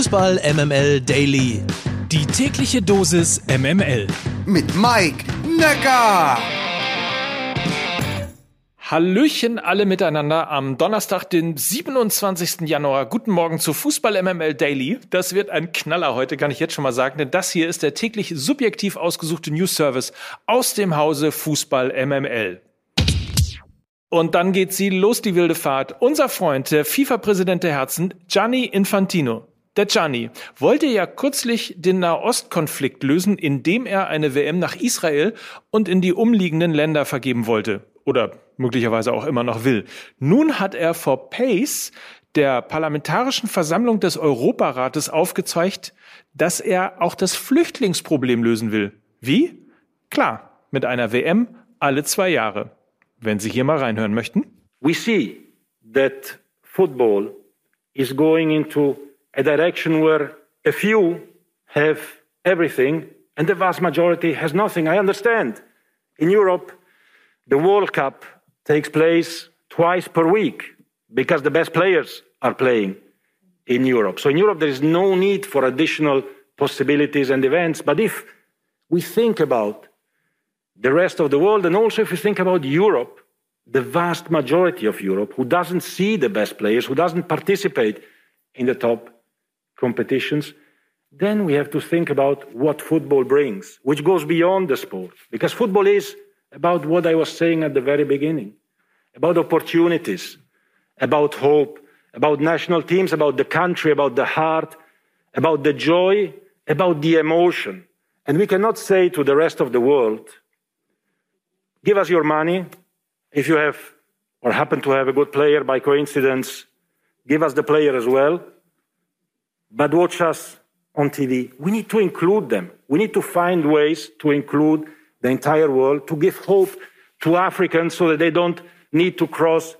Fußball MML Daily. Die tägliche Dosis MML. Mit Mike Necker. Hallöchen alle miteinander am Donnerstag, den 27. Januar. Guten Morgen zu Fußball MML Daily. Das wird ein Knaller heute, kann ich jetzt schon mal sagen, denn das hier ist der täglich subjektiv ausgesuchte News Service aus dem Hause Fußball MML. Und dann geht sie los, die wilde Fahrt. Unser Freund, der FIFA-Präsident der Herzen, Gianni Infantino. Der Gianni wollte ja kürzlich den Nahostkonflikt lösen, indem er eine WM nach Israel und in die umliegenden Länder vergeben wollte. Oder möglicherweise auch immer noch will. Nun hat er vor Pace, der Parlamentarischen Versammlung des Europarates, aufgezeigt, dass er auch das Flüchtlingsproblem lösen will. Wie? Klar, mit einer WM alle zwei Jahre. Wenn Sie hier mal reinhören möchten. We see that football is going into a direction where a few have everything and the vast majority has nothing. I understand. In Europe, the World Cup takes place twice per week because the best players are playing in Europe. So in Europe, there is no need for additional possibilities and events. But if we think about the rest of the world. And also, if you think about Europe, the vast majority of Europe, who doesn't see the best players, who doesn't participate in the top competitions, then we have to think about what football brings, which goes beyond the sport. Because football is about what I was saying at the very beginning about opportunities, about hope, about national teams, about the country, about the heart, about the joy, about the emotion. And we cannot say to the rest of the world, Give us your money. If you have or happen to have a good player by coincidence, give us the player as well. But watch us on TV. We need to include them. We need to find ways to include the entire world, to give hope to Africans so that they don't need to cross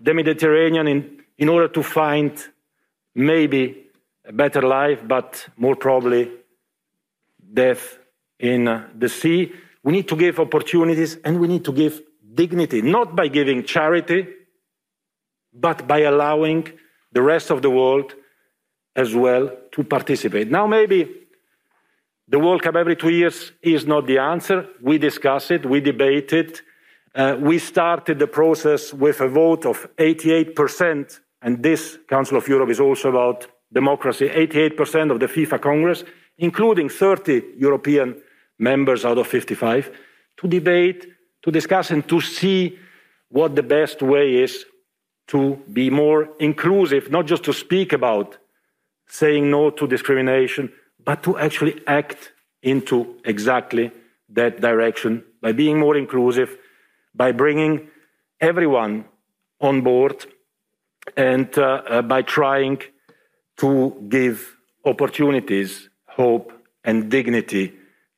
the Mediterranean in, in order to find maybe a better life, but more probably death in the sea. We need to give opportunities and we need to give dignity, not by giving charity, but by allowing the rest of the world as well to participate. Now, maybe the World Cup every two years is not the answer. We discuss it, we debate it. Uh, we started the process with a vote of 88%, and this Council of Europe is also about democracy. 88% of the FIFA Congress, including 30 European members out of 55 to debate, to discuss, and to see what the best way is to be more inclusive, not just to speak about saying no to discrimination, but to actually act into exactly that direction by being more inclusive, by bringing everyone on board, and uh, uh, by trying to give opportunities, hope, and dignity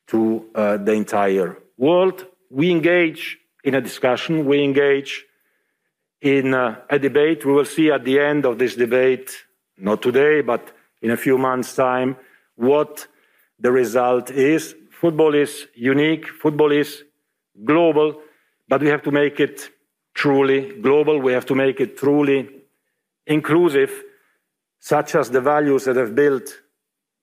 to uh, the entire world. We engage in a discussion, we engage in uh, a debate. We will see at the end of this debate, not today, but in a few months' time, what the result is. Football is unique, football is global, but we have to make it truly global. We have to make it truly inclusive, such as the values that have built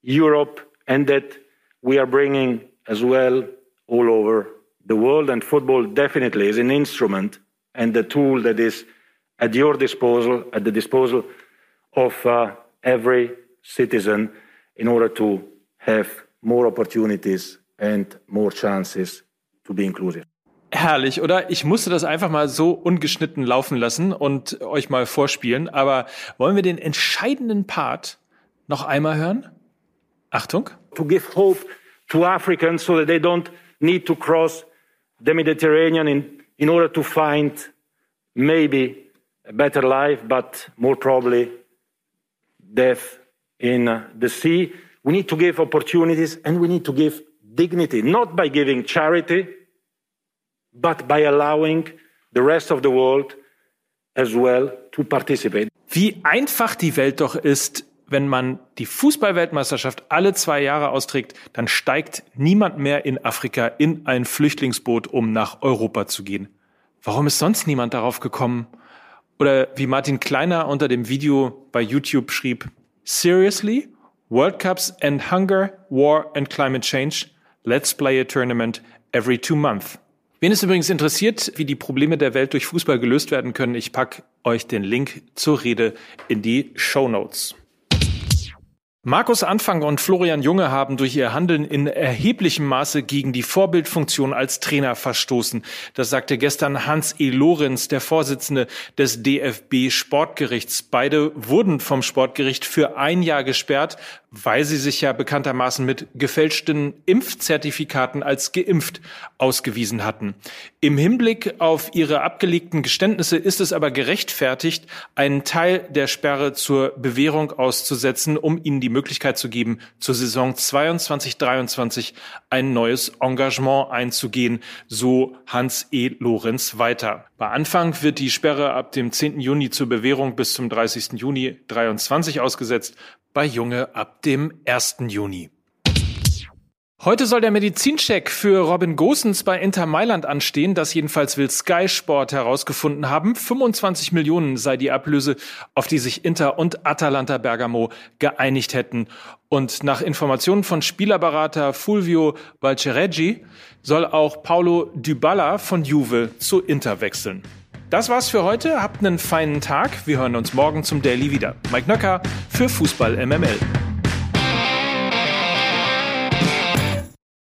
Europe and that we are bringing as well all over the world. And football definitely is an instrument and a tool that is at your disposal, at the disposal of uh, every citizen in order to have more opportunities and more chances to be inclusive. Herrlich, oder? Ich musste das einfach mal so ungeschnitten laufen lassen und euch mal vorspielen. Aber wollen wir den entscheidenden Part noch einmal hören? Achtung. To give hope to Africans so that they don't need to cross the Mediterranean in, in order to find maybe a better life, but more probably death in the sea. We need to give opportunities and we need to give dignity, not by giving charity, but by allowing the rest of the world as well to participate. Wie einfach die Welt doch ist, wenn man die Fußballweltmeisterschaft alle zwei Jahre austrägt, dann steigt niemand mehr in Afrika in ein Flüchtlingsboot, um nach Europa zu gehen. Warum ist sonst niemand darauf gekommen? Oder wie Martin Kleiner unter dem Video bei YouTube schrieb, Seriously? World Cups and Hunger, War and Climate Change. Let's play a tournament every two months. Wen es übrigens interessiert, wie die Probleme der Welt durch Fußball gelöst werden können, ich pack euch den Link zur Rede in die Show Notes. Markus Anfang und Florian Junge haben durch ihr Handeln in erheblichem Maße gegen die Vorbildfunktion als Trainer verstoßen. Das sagte gestern Hans E. Lorenz, der Vorsitzende des DFB Sportgerichts. Beide wurden vom Sportgericht für ein Jahr gesperrt, weil sie sich ja bekanntermaßen mit gefälschten Impfzertifikaten als geimpft ausgewiesen hatten. Im Hinblick auf ihre abgelegten Geständnisse ist es aber gerechtfertigt, einen Teil der Sperre zur Bewährung auszusetzen, um ihnen die Möglichkeit zu geben, zur Saison 22-23 ein neues Engagement einzugehen, so Hans E. Lorenz weiter. Bei Anfang wird die Sperre ab dem 10. Juni zur Bewährung bis zum 30. Juni 23 ausgesetzt bei Junge ab dem 1. Juni. Heute soll der Medizincheck für Robin Gosens bei Inter Mailand anstehen. Das jedenfalls will Sky Sport herausgefunden haben. 25 Millionen sei die Ablöse, auf die sich Inter und Atalanta Bergamo geeinigt hätten. Und nach Informationen von Spielerberater Fulvio Valcereggi soll auch Paulo Dybala von Juve zu Inter wechseln. Das war's für heute. Habt einen feinen Tag. Wir hören uns morgen zum Daily wieder. Mike Nöcker für Fußball MML.